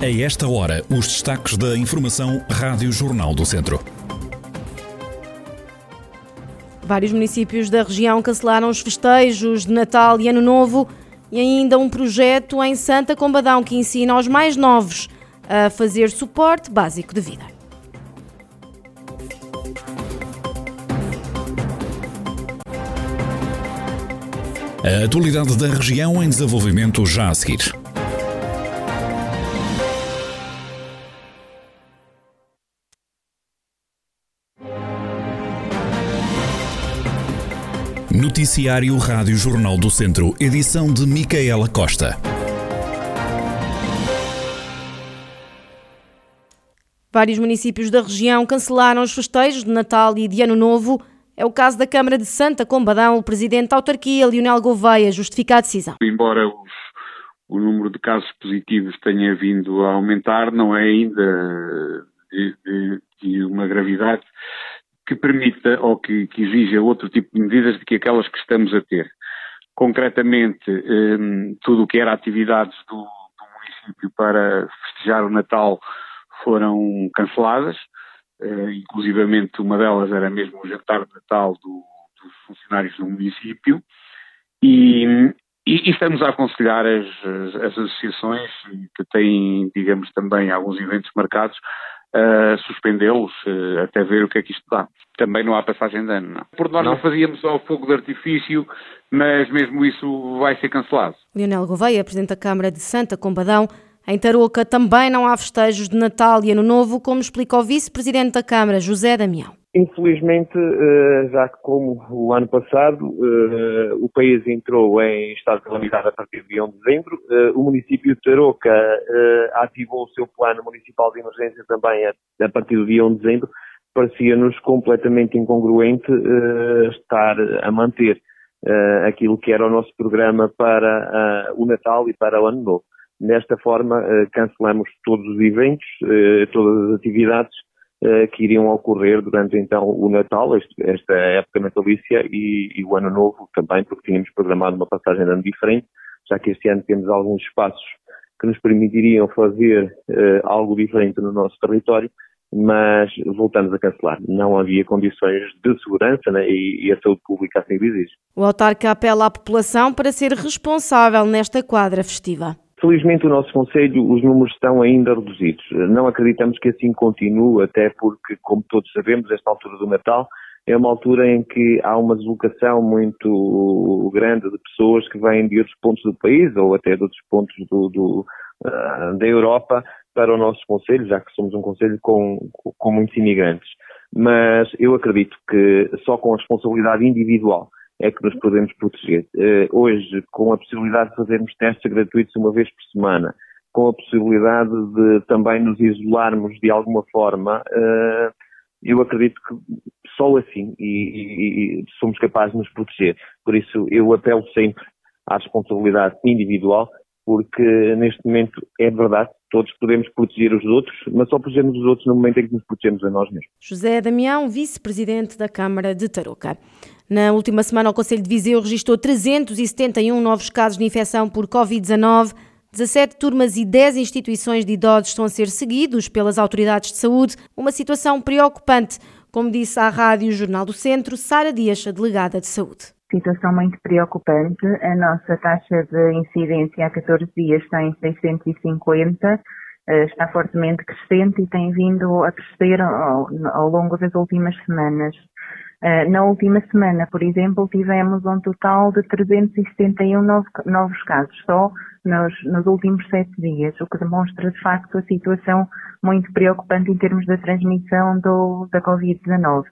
A esta hora, os destaques da Informação Rádio Jornal do Centro. Vários municípios da região cancelaram os festejos de Natal e Ano Novo e ainda um projeto em Santa Combadão que ensina aos mais novos a fazer suporte básico de vida. A atualidade da região em desenvolvimento já a seguir. Noticiário Rádio Jornal do Centro, edição de Micaela Costa. Vários municípios da região cancelaram os festejos de Natal e de Ano Novo. É o caso da Câmara de Santa Combadão. O presidente da autarquia, Lionel Gouveia, justifica a decisão. Embora os, o número de casos positivos tenha vindo a aumentar, não é ainda de, de, de uma gravidade que permita ou que, que, exija outro tipo de medidas do que aquelas que estamos a ter. Concretamente, um, tudo o que era atividades do, do, município para festejar o Natal foram canceladas, uh, inclusivamente uma delas era mesmo o jantar de Natal do, dos funcionários do município, e, e, e estamos a aconselhar as, as, as associações que têm, digamos, também alguns eventos marcados uh, suspendê-los uh, até ver o que é que isto dá. Também não há passagem de ano, não. Por nós não, não fazíamos só o fogo de artifício, mas mesmo isso vai ser cancelado. Leonel Gouveia, Presidente da Câmara de Santa Combadão, em Tarouca também não há festejos de Natal e Ano Novo, como explica o Vice-Presidente da Câmara, José Damião. Infelizmente, eh, já que como o ano passado eh, o país entrou em estado de calamidade a partir de 1 de dezembro, eh, o município de Tarouca ativou o seu plano municipal de emergência também a partir do dia 1 de dezembro, parecia-nos completamente incongruente estar a manter aquilo que era o nosso programa para o Natal e para o Ano Novo. Desta forma, cancelamos todos os eventos, todas as atividades eh, que iriam ocorrer durante então o Natal, esta época natalícia e, o Ano Novo também, porque tínhamos programado uma passagem de ano diferente, já que este ano temos alguns espaços que nos permitiriam fazer algo diferente no nosso território, mas voltamos a cancelar. Não havia condições de segurança né, e, e, a saúde pública assim o exige. O autarca apela à população para ser responsável nesta quadra festiva. Felizmente o nosso Conselho, os números estão ainda reduzidos. Não acreditamos que assim continue, até porque, como todos sabemos, esta altura do Natal é uma altura em que há uma deslocação muito grande de pessoas que vêm de outros pontos do país ou até de outros pontos do, do, uh, da Europa para o nosso Conselho, já que somos um Conselho com, com muitos imigrantes. Mas eu acredito que só com a responsabilidade individual é que nos podemos proteger. Uh, hoje, com a possibilidade de fazermos testes gratuitos uma vez por semana, com a possibilidade de também nos isolarmos de alguma forma, uh, eu acredito que só assim e, e, e somos capazes de nos proteger. Por isso, eu apelo sempre à responsabilidade individual, porque neste momento é verdade, todos podemos proteger os outros, mas só protegemos os outros no momento em que nos protegemos a nós mesmos. José Damião, vice-presidente da Câmara de Tarouca. Na última semana, o Conselho de Viseu registrou 371 novos casos de infecção por Covid-19. 17 turmas e 10 instituições de idosos estão a ser seguidos pelas autoridades de saúde. Uma situação preocupante, como disse à Rádio Jornal do Centro, Sara Dias, a delegada de saúde. Situação muito preocupante. A nossa taxa de incidência há 14 dias está em 650 eh, está fortemente crescente e tem vindo a crescer ao, longo das últimas semanas. Uh, na última semana, por exemplo, tivemos um total de 371 novos, novos casos, só nos, nos, últimos sete dias, o que demonstra de facto a situação muito preocupante em termos da transmissão do, da Covid-19.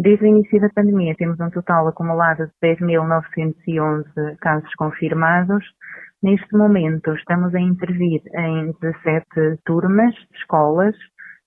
Desde o início da pandemia temos um total acumulado de 10.911 casos confirmados. Neste momento estamos a intervir em 17 turmas, escolas,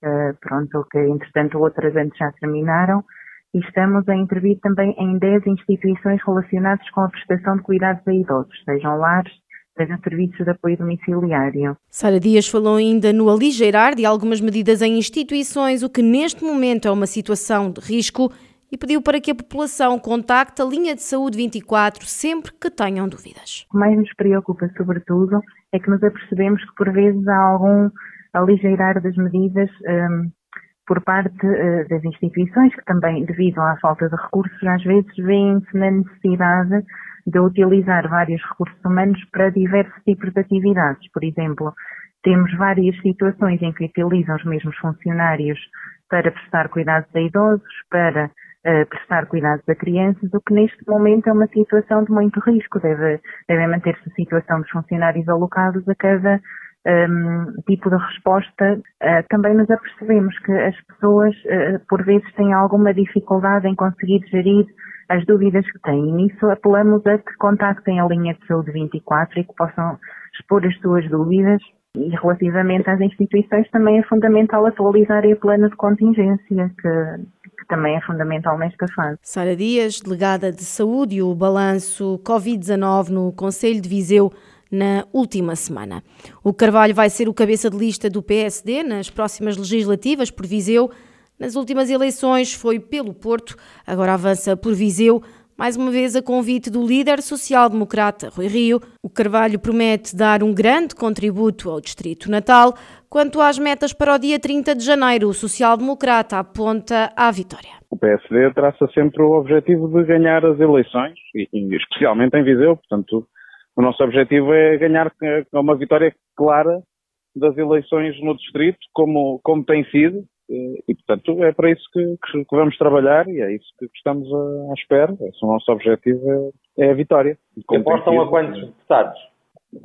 uh, pronto, que entretanto outras antes já terminaram, e estamos a intervir também em 10 instituições relacionadas com a prestação de cuidados a idosos, sejam lares, sejam serviços de apoio domiciliário. Sara Dias falou ainda no aligeirar de algumas medidas em instituições, o que neste momento é uma situação de risco e pediu para que a população contacte a linha de saúde 24 sempre que tenham dúvidas. O que mais nos preocupa, sobretudo, é que nos apercebemos que por vezes há algum aligeirar das medidas um, por parte uh, das instituições, que também, devido à falta de recursos, às vezes veem-se na necessidade de utilizar vários recursos humanos para diversos tipos de atividades. Por exemplo, temos várias situações em que utilizam os mesmos funcionários para prestar cuidados a idosos, para uh, prestar cuidados a crianças, o que neste momento é uma situação de muito risco. Deve, deve manter-se a situação dos funcionários alocados a cada um, tipo de resposta. Uh, também nos apercebemos que as pessoas, uh, por vezes, têm alguma dificuldade em conseguir gerir as dúvidas que têm. Nisso apelamos a que contactem a linha de saúde 24 e que possam expor as suas dúvidas. E relativamente às instituições também é fundamental atualizar o plano de contingência, que, que também é fundamental nesta fase. Sara Dias, delegada de saúde e o balanço Covid-19 no Conselho de Viseu na última semana. O Carvalho vai ser o cabeça de lista do PSD nas próximas legislativas por Viseu nas últimas eleições foi pelo Porto, agora avança por Viseu, mais uma vez a convite do líder social-democrata Rui Rio. O Carvalho promete dar um grande contributo ao Distrito Natal. Quanto às metas para o dia 30 de janeiro, o social-democrata aponta à vitória. O PSD traça sempre o objetivo de ganhar as eleições, e, especialmente em Viseu. Portanto, o nosso objetivo é ganhar uma vitória clara das eleições no Distrito, como, como tem sido, e, portanto, é para isso que, que, vamos trabalhar e é isso que estamos à, espera. Esse é o nosso objetivo é, é a vitória. E apostam a quantos deputados?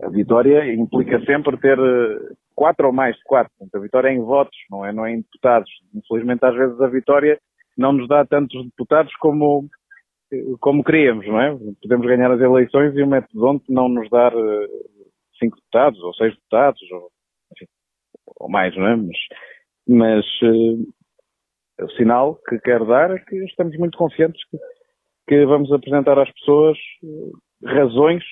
A vitória implica sempre ter eh, quatro ou mais de quatro. Portanto, a vitória é em votos, não é, não é em deputados. Infelizmente, às vezes, a vitória não nos dá tantos deputados como, como queríamos, não é? Podemos ganhar as eleições e o método não nos dar eh, cinco deputados ou seis deputados ou, enfim, ou mais, não é? Mas, mas uh, o sinal que quero dar é que estamos muito confiantes que, que vamos apresentar às pessoas uh, razões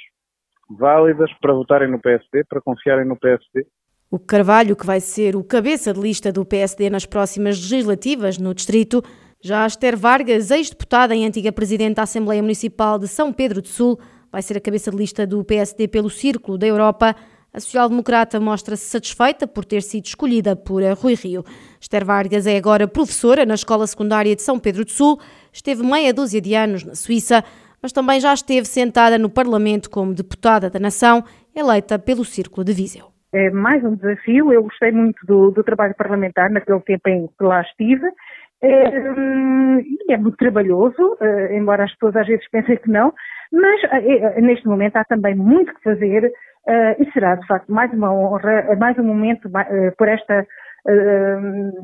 válidas para votarem no PSD, para confiarem no PSD. O Carvalho, que vai ser o cabeça de lista do PSD nas próximas legislativas no Distrito, já Esther Vargas, ex-deputada e antiga presidente da Assembleia Municipal de São Pedro do Sul, vai ser a cabeça de lista do PSD pelo Círculo da Europa. A social-democrata mostra-se satisfeita por ter sido escolhida por Rui Rio. Esther Vargas é agora professora na Escola Secundária de São Pedro do Sul, esteve meia dúzia de anos na Suíça, mas também já esteve sentada no Parlamento como deputada da Nação, eleita pelo Círculo de Viseu. É mais um desafio, eu gostei muito do, do trabalho parlamentar naquele tempo em que lá estive, é, hum, é muito trabalhoso, eh, embora as pessoas às vezes pensem que não, mas eh, neste momento há também muito que fazer Uh, e será, de facto, mais uma honra, mais um momento uh, por esta uh,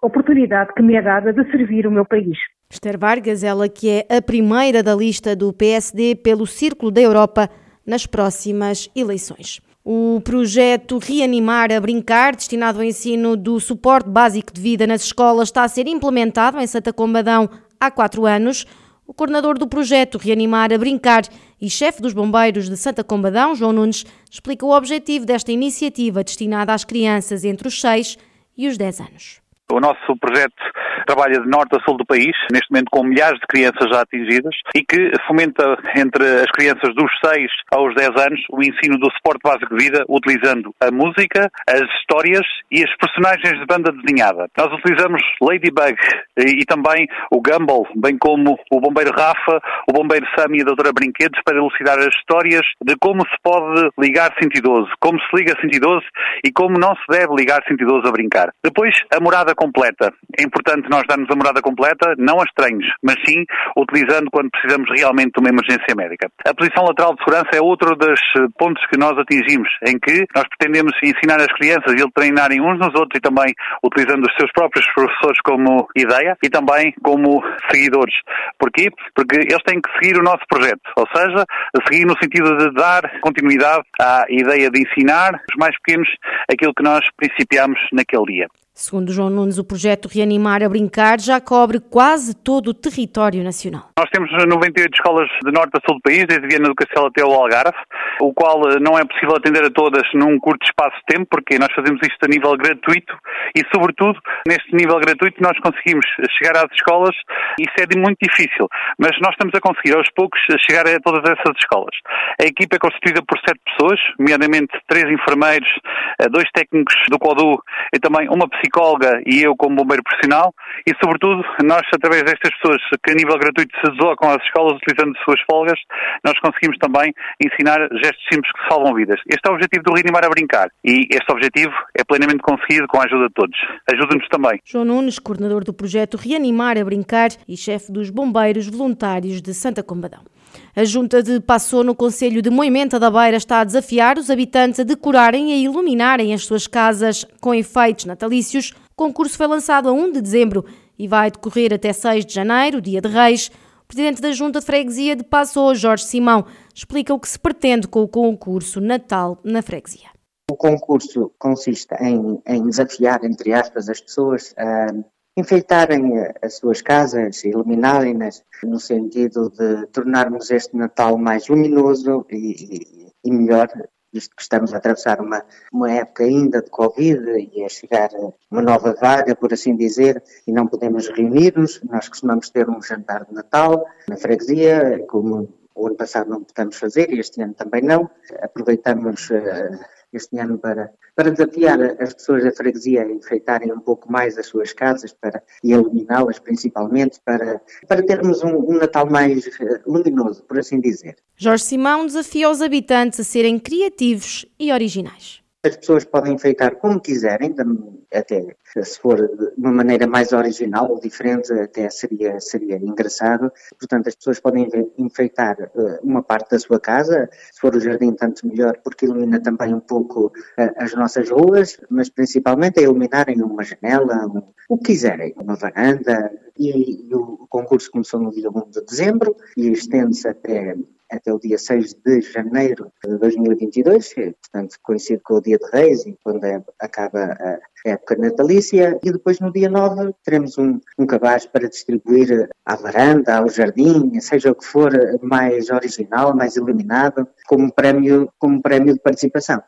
oportunidade que me é dada de servir o meu país. Esther Vargas, ela que é a primeira da lista do PSD pelo Círculo da Europa nas próximas eleições. O projeto Reanimar a Brincar, destinado ao ensino do suporte básico de vida nas escolas, está a ser implementado em Santa Combadão há quatro anos. O coordenador do projeto Reanimar a Brincar e chefe dos bombeiros de Santa Combadão, João Nunes, explica o objetivo desta iniciativa destinada às crianças entre os 6 e os 10 anos. O nosso projeto trabalha de norte a sul do país, neste momento com milhares de crianças já atingidas e que fomenta entre as crianças dos 6 aos 10 anos o ensino do suporte básico de vida utilizando a música, as histórias e as personagens de banda desenhada. Nós utilizamos Ladybug e também o Gumball, bem como o bombeiro Rafa, o bombeiro Sam e a doutora Brinquedos para elucidar as histórias de como se pode ligar sentidoso, como se liga sentidoso e como não se deve ligar sentidoso a brincar. Depois, a morada completa. É importante nós darmos a morada completa, não a estranhos, mas sim utilizando quando precisamos realmente de uma emergência médica. A posição lateral de segurança é outro dos eh, pontos que nós atingimos, em que nós pretendemos ensinar as crianças e treinarem uns nos outros e também utilizando os seus próprios professores como ideia e também como seguidores. Porquê? Porque eles têm que seguir o nosso projeto, ou seja, seguir no sentido de dar continuidade à ideia de ensinar os mais pequenos aquilo que nós principiamos naquele dia. Segundo João Nunes, o projeto Reanimar a Brincar já cobre quase todo o território nacional. Nós temos 98 escolas de norte a sul do país, desde Viana do Castelo até o Algarve, o qual eh, não é possível atender a todas num curto espaço de tempo, porque nós fazemos isto a nível gratuito e, sobretudo, neste nível gratuito nós conseguimos chegar às escolas. Isso é muito difícil, mas nós estamos a conseguir aos poucos chegar a todas essas escolas. A equipa é constituída por sete pessoas, nomeadamente três enfermeiros, dois técnicos do CODU e também uma psicóloga e eu como bombeiro profissional e, sobretudo, nós, através destas pessoas que a nível gratuito se deslocam às escolas utilizando suas folgas, nós conseguimos também ensinar gestos simples que salvam vidas. Este é o objetivo do Reanimar a Brincar e este objetivo é plenamente conseguido com a ajuda de todos. Ajuda-nos também. João Nunes, coordenador do projeto Reanimar a Brincar e chefe dos bombeiros voluntários de Santa Combadão. A Junta de Passou no Conselho de Moimenta da Beira está a desafiar os habitantes a decorarem e a iluminarem as suas casas com efeitos natalícios. O concurso foi lançado a 1 de dezembro e vai decorrer até 6 de janeiro, dia de Reis. O presidente da Junta de Freguesia de Passou, Jorge Simão, explica o que se pretende com o concurso Natal na Freguesia. O concurso consiste em, em desafiar, entre aspas, as pessoas a enfeitarem as suas casas, iluminarem-nas, no sentido de tornarmos este Natal mais luminoso e, e, e melhor, visto que estamos a atravessar uma, uma época ainda de Covid e a chegar uma nova vaga, por assim dizer, e não podemos reunir-nos. Nós costumamos ter um jantar de Natal na freguesia, como o ano passado não podemos fazer e este ano também não. Aproveitamos uh, este ano para, para desafiar as pessoas da freguesia a enfeitarem um pouco mais as suas casas para, e iluminá-las principalmente para, para termos um, um Natal mais uh, luminoso, por assim dizer. Jorge Simão desafia os habitantes a serem criativos e originais. As pessoas podem enfeitar como quiserem, até se for de uma maneira mais original ou diferente, até seria, seria engraçado. Portanto, as pessoas podem enfeitar eh, uma parte da sua casa, se for o jardim, tanto melhor, porque ilumina também um pouco eh, as nossas ruas, mas principalmente é iluminarem uma janela, um, o que quiserem, uma varanda. E, e o concurso começou no dia 1 de dezembro e estende-se até até o dia 6 de janeiro de 2022, que, portanto coincide com o dia de Reis e quando é, acaba a época natalícia, e depois no dia 9 teremos um, um cabaz para distribuir à varanda, ao jardim, seja o que for mais original, mais iluminado, como prémio, como prémio de participação.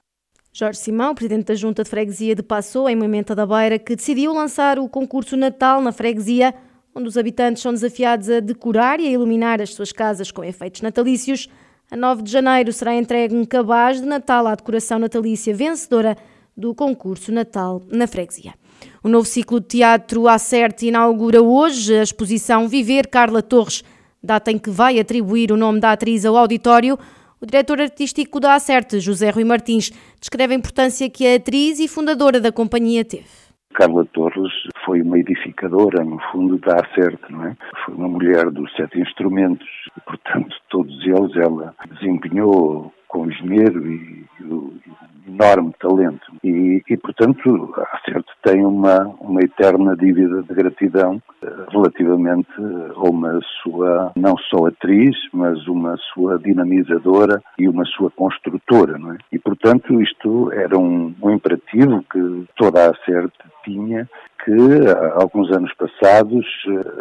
Jorge Simão, presidente da Junta de Freguesia de Passou, em Moimenta da Beira, que decidiu lançar o concurso Natal na freguesia onde os habitantes são desafiados a decorar e a iluminar as suas casas com efeitos natalícios. A 9 de janeiro será entregue um cabaz de Natal à decoração natalícia vencedora do concurso Natal na Freguesia. O novo ciclo de teatro Acerte inaugura hoje a exposição Viver Carla Torres, data em que vai atribuir o nome da atriz ao auditório. O diretor artístico da Acerte, José Rui Martins, descreve a importância que a atriz e fundadora da companhia teve. Carla Torres foi uma edificadora, no fundo, da Acerte, não é? Foi uma mulher dos sete instrumentos e, portanto, todos eles ela desempenhou com esmero e, e enorme talento. E, e portanto, a Acerte tem uma, uma eterna dívida de gratidão eh, relativamente a uma sua, não só atriz, mas uma sua dinamizadora e uma sua construtora, não é? E, portanto, isto era um, um imperativo que toda a Acerte tinha, que alguns anos passados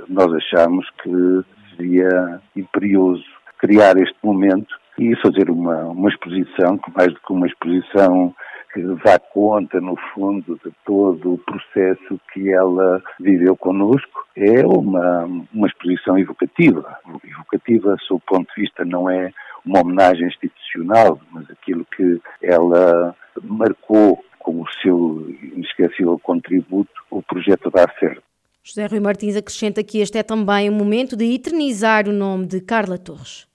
nós achámos que seria imperioso criar este momento e fazer uma, uma exposição, que mais do que uma exposição que dá conta, no fundo, de todo o processo que ela viveu connosco, é uma, uma exposição evocativa. Evocativa, sob o ponto de vista, não é uma homenagem institucional, mas aquilo que ela marcou com o seu inesquecível contributo, o projeto dar certo. José Rui Martins acrescenta que este é também o momento de eternizar o nome de Carla Torres.